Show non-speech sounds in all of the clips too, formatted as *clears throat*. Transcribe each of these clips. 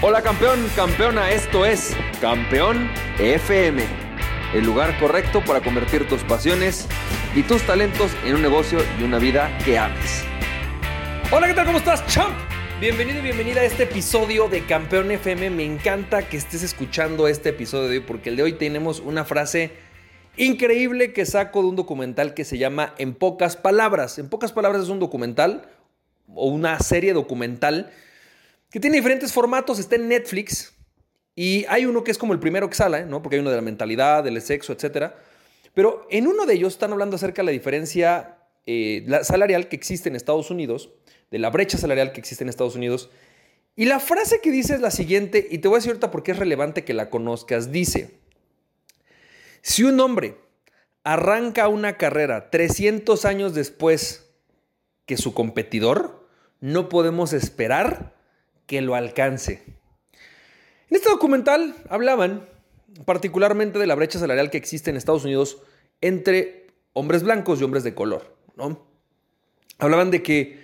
Hola campeón, campeona, esto es Campeón FM, el lugar correcto para convertir tus pasiones y tus talentos en un negocio y una vida que ames. Hola, ¿qué tal? ¿Cómo estás, champ? Bienvenido y bienvenida a este episodio de Campeón FM. Me encanta que estés escuchando este episodio de hoy porque el de hoy tenemos una frase increíble que saco de un documental que se llama En pocas palabras. En pocas palabras es un documental o una serie documental que tiene diferentes formatos, está en Netflix y hay uno que es como el primero que sale, ¿no? Porque hay uno de la mentalidad, del sexo, etc. Pero en uno de ellos están hablando acerca de la diferencia eh, salarial que existe en Estados Unidos, de la brecha salarial que existe en Estados Unidos. Y la frase que dice es la siguiente, y te voy a decir ahorita porque es relevante que la conozcas. Dice, si un hombre arranca una carrera 300 años después que su competidor, no podemos esperar que lo alcance. En este documental hablaban particularmente de la brecha salarial que existe en Estados Unidos entre hombres blancos y hombres de color. Hablaban de que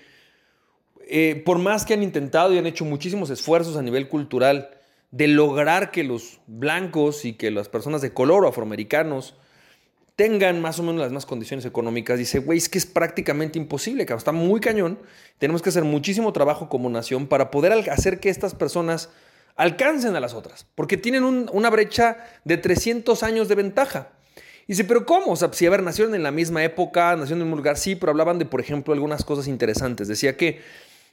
eh, por más que han intentado y han hecho muchísimos esfuerzos a nivel cultural de lograr que los blancos y que las personas de color o afroamericanos tengan más o menos las mismas condiciones económicas, dice, güey, es que es prácticamente imposible, cabrón, está muy cañón. Tenemos que hacer muchísimo trabajo como nación para poder hacer que estas personas alcancen a las otras, porque tienen una brecha de 300 años de ventaja. dice, pero ¿cómo? O sea, si, a ver, nacieron en la misma época, nacieron en un lugar, sí, pero hablaban de, por ejemplo, algunas cosas interesantes. Decía que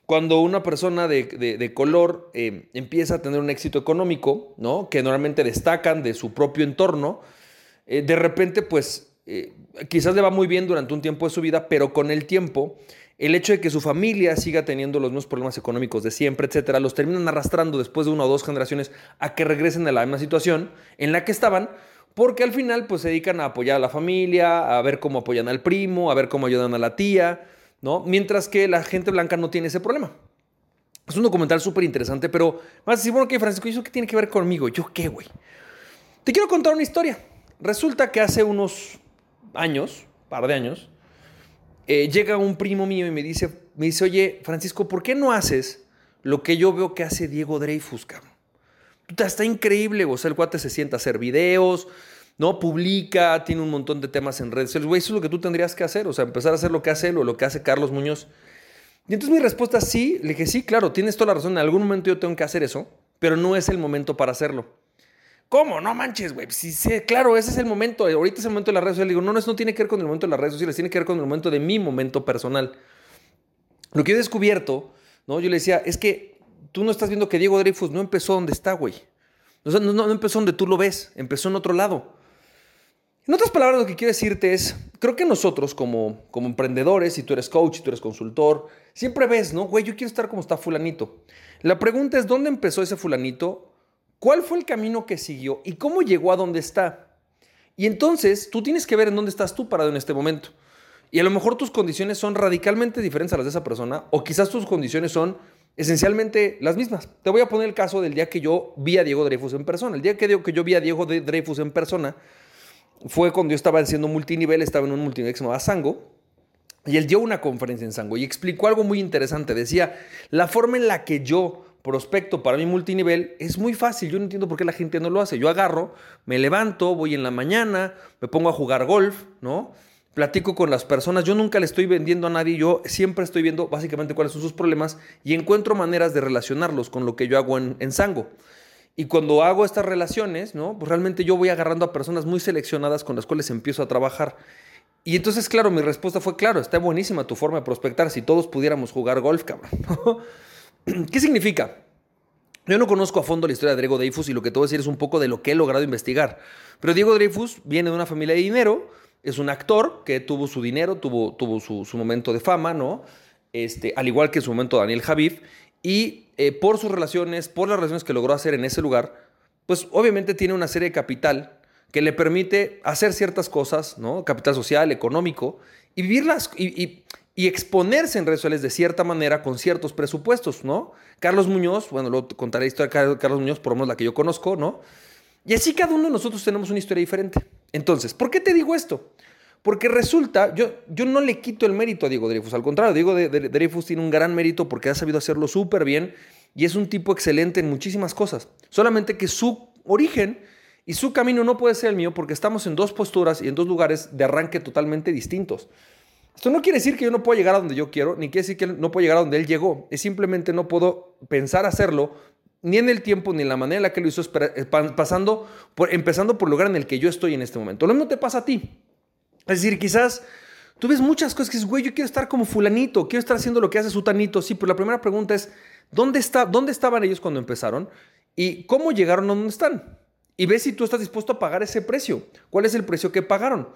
cuando una persona de, color eh, empieza a tener un éxito económico, ¿no? Que normalmente destacan de su propio entorno, eh, de repente, pues, eh, quizás le va muy bien durante un tiempo de su vida, pero con el tiempo, el hecho de que su familia siga teniendo los mismos problemas económicos de siempre, etcétera, los terminan arrastrando después de una o dos generaciones a que regresen a la misma situación en la que estaban, porque al final, pues, se dedican a apoyar a la familia, a ver cómo apoyan al primo, a ver cómo ayudan a la tía, ¿no? Mientras que la gente blanca no tiene ese problema. Es un documental súper interesante, pero a decir, bueno, ¿qué, Francisco? ¿Y eso qué tiene que ver conmigo? ¿Yo qué, güey? Te quiero contar una historia. Resulta que hace unos años, par de años, eh, llega un primo mío y me dice, me dice, oye, Francisco, ¿por qué no haces lo que yo veo que hace Diego Dreyfus, cabrón? Está increíble, o sea, el cuate se sienta a hacer videos, ¿no? Publica, tiene un montón de temas en redes Güey, eso es lo que tú tendrías que hacer, o sea, empezar a hacer lo que hace él o lo que hace Carlos Muñoz. Y entonces mi respuesta sí, le dije, sí, claro, tienes toda la razón, en algún momento yo tengo que hacer eso, pero no es el momento para hacerlo. ¿Cómo? No manches, güey. Sí, sí, claro, ese es el momento. Ahorita es el momento de las redes sociales. Digo, no, no, eso no tiene que ver con el momento de las redes sociales, tiene que ver con el momento de mi momento personal. Lo que he descubierto, ¿no? Yo le decía, es que tú no estás viendo que Diego Dreyfus no empezó donde está, güey. no, empezó donde tú lo ves, empezó en otro lado. En otras palabras, lo que quiero decirte es, creo que nosotros como, como emprendedores, si tú eres coach, si tú eres consultor, siempre ves, ¿no? Güey, yo quiero estar como está fulanito. La pregunta es, ¿dónde empezó ese fulanito? Cuál fue el camino que siguió y cómo llegó a donde está. Y entonces tú tienes que ver en dónde estás tú parado en este momento. Y a lo mejor tus condiciones son radicalmente diferentes a las de esa persona, o quizás tus condiciones son esencialmente las mismas. Te voy a poner el caso del día que yo vi a Diego Dreyfus en persona. El día que, que yo vi a Diego Dreyfus en persona fue cuando yo estaba haciendo multinivel, estaba en un multinivel que se llamaba Sango, y él dio una conferencia en Sango y explicó algo muy interesante. Decía, la forma en la que yo prospecto para mi multinivel es muy fácil. Yo no entiendo por qué la gente no lo hace. Yo agarro, me levanto, voy en la mañana, me pongo a jugar golf, ¿no? Platico con las personas. Yo nunca le estoy vendiendo a nadie. Yo siempre estoy viendo básicamente cuáles son sus problemas y encuentro maneras de relacionarlos con lo que yo hago en, en Sango. Y cuando hago estas relaciones, ¿no? Pues realmente yo voy agarrando a personas muy seleccionadas con las cuales empiezo a trabajar. Y entonces, claro, mi respuesta fue, claro, está buenísima tu forma de prospectar. Si todos pudiéramos jugar golf, cabrón. *laughs* *clears throat* ¿Qué significa? Yo no conozco a fondo la historia de Diego Dreyfus y lo que te voy a decir es un poco de lo que he logrado investigar. Pero Diego Dreyfus viene de una familia de dinero, es un actor que tuvo su dinero, tuvo, su, momento de fama, ¿no? Este, al igual que en su momento Daniel Javif, y eh, por sus relaciones, por las relaciones que logró hacer en ese lugar, pues obviamente tiene una serie de capital que le permite hacer ciertas cosas, ¿no? Capital social, económico, y vivirlas, y exponerse en redes sociales de cierta manera con ciertos presupuestos, ¿no? Carlos Muñoz, bueno, luego contaré la historia de Carlos Muñoz, por lo menos la que yo conozco, ¿no? Y así cada uno de nosotros tenemos una historia diferente. Entonces, ¿por qué te digo esto? Porque resulta, yo, yo no le quito el mérito a Diego Dreyfus, al contrario, Diego Dreyfus tiene un gran mérito porque ha sabido hacerlo súper bien y es un tipo excelente en muchísimas cosas. Solamente que su origen y su camino no puede ser el mío porque estamos en dos posturas y en dos lugares de arranque totalmente distintos. Esto no quiere decir que yo no puedo llegar a donde yo quiero, ni quiere decir que no puedo llegar a donde él llegó. Es simplemente no puedo pensar hacerlo ni en el tiempo ni en la manera en la que lo hizo, eh, pasando por, empezando por el lugar en el que yo estoy en este momento. Lo mismo te pasa a ti. Es decir, quizás tú ves muchas cosas que dices, güey, yo quiero estar como fulanito, quiero estar haciendo lo que hace sutanito. Sí, pero la primera pregunta es, ¿dónde, está, ¿dónde estaban ellos cuando empezaron? ¿Y cómo llegaron a donde están? Y ves si tú estás dispuesto a pagar ese precio. ¿Cuál es el precio que pagaron?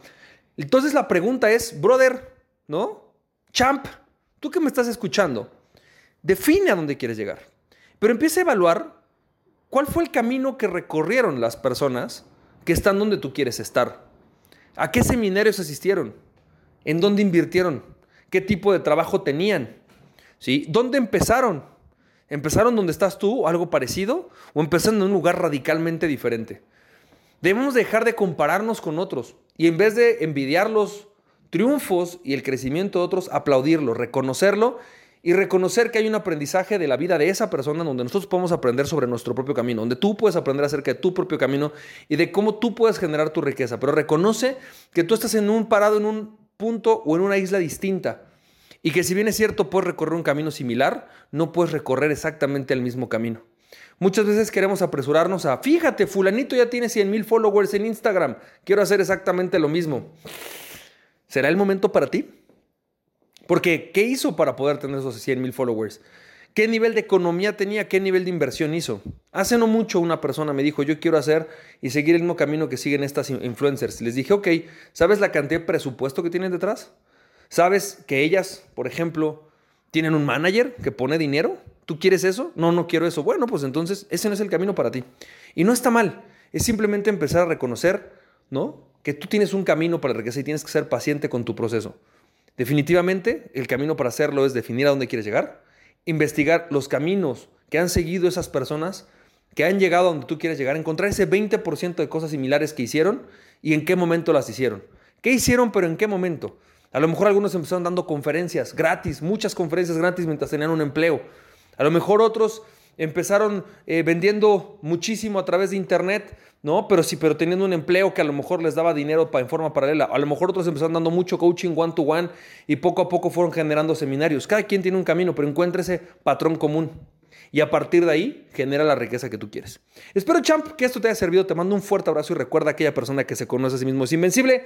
Entonces la pregunta es, brother, ¿no? Champ, tú que me estás escuchando, define a dónde quieres llegar. Pero empieza a evaluar cuál fue el camino que recorrieron las personas que están donde tú quieres estar. ¿A qué seminarios asistieron? ¿En dónde invirtieron? ¿Qué tipo de trabajo tenían? ¿Sí? ¿Dónde empezaron? ¿Empezaron donde estás tú algo parecido? ¿O empezaron en un lugar radicalmente diferente? Debemos dejar de compararnos con otros y en vez de envidiar los triunfos y el crecimiento de otros, aplaudirlo, reconocerlo y reconocer que hay un aprendizaje de la vida de esa persona donde nosotros podemos aprender sobre nuestro propio camino, donde tú puedes aprender acerca de tu propio camino y de cómo tú puedes generar tu riqueza. Pero reconoce que tú estás en un parado en un punto o en una isla distinta. Y que si bien es cierto, puedes recorrer un camino similar, no puedes recorrer exactamente el mismo camino. Muchas veces queremos apresurarnos a, fíjate, fulanito ya tiene 100 mil followers en Instagram, quiero hacer exactamente lo mismo. ¿Será el momento para ti? Porque, ¿qué hizo para poder tener esos 100 mil followers? ¿Qué nivel de economía tenía? ¿Qué nivel de inversión hizo? Hace no mucho una persona me dijo, yo quiero hacer y seguir el mismo camino que siguen estas influencers. Les dije, ok, ¿sabes la cantidad de presupuesto que tienen detrás? ¿Sabes que ellas, por ejemplo, tienen un manager que pone dinero? ¿Tú quieres eso? No, no quiero eso. Bueno, pues entonces ese no es el camino para ti. Y no está mal. Es simplemente empezar a reconocer, ¿no? Que tú tienes un camino para riqueza y tienes que ser paciente con tu proceso. Definitivamente, el camino para hacerlo es definir a dónde quieres llegar, investigar los caminos que han seguido esas personas, que han llegado a donde tú quieres llegar, encontrar ese 20% de cosas similares que hicieron y en qué momento las hicieron. ¿Qué hicieron, pero en qué momento? A lo mejor algunos empezaron dando conferencias gratis, muchas conferencias gratis mientras tenían un empleo. A lo mejor otros empezaron eh, vendiendo muchísimo a través de internet, ¿no? Pero sí, pero teniendo un empleo que a lo mejor les daba dinero para, en forma paralela. A lo mejor otros empezaron dando mucho coaching one to one y poco a poco fueron generando seminarios. Cada quien tiene un camino, pero encuentra ese patrón común. Y a partir de ahí genera la riqueza que tú quieres. Espero, champ, que esto te haya servido. Te mando un fuerte abrazo y recuerda a aquella persona que se conoce a sí mismo es invencible.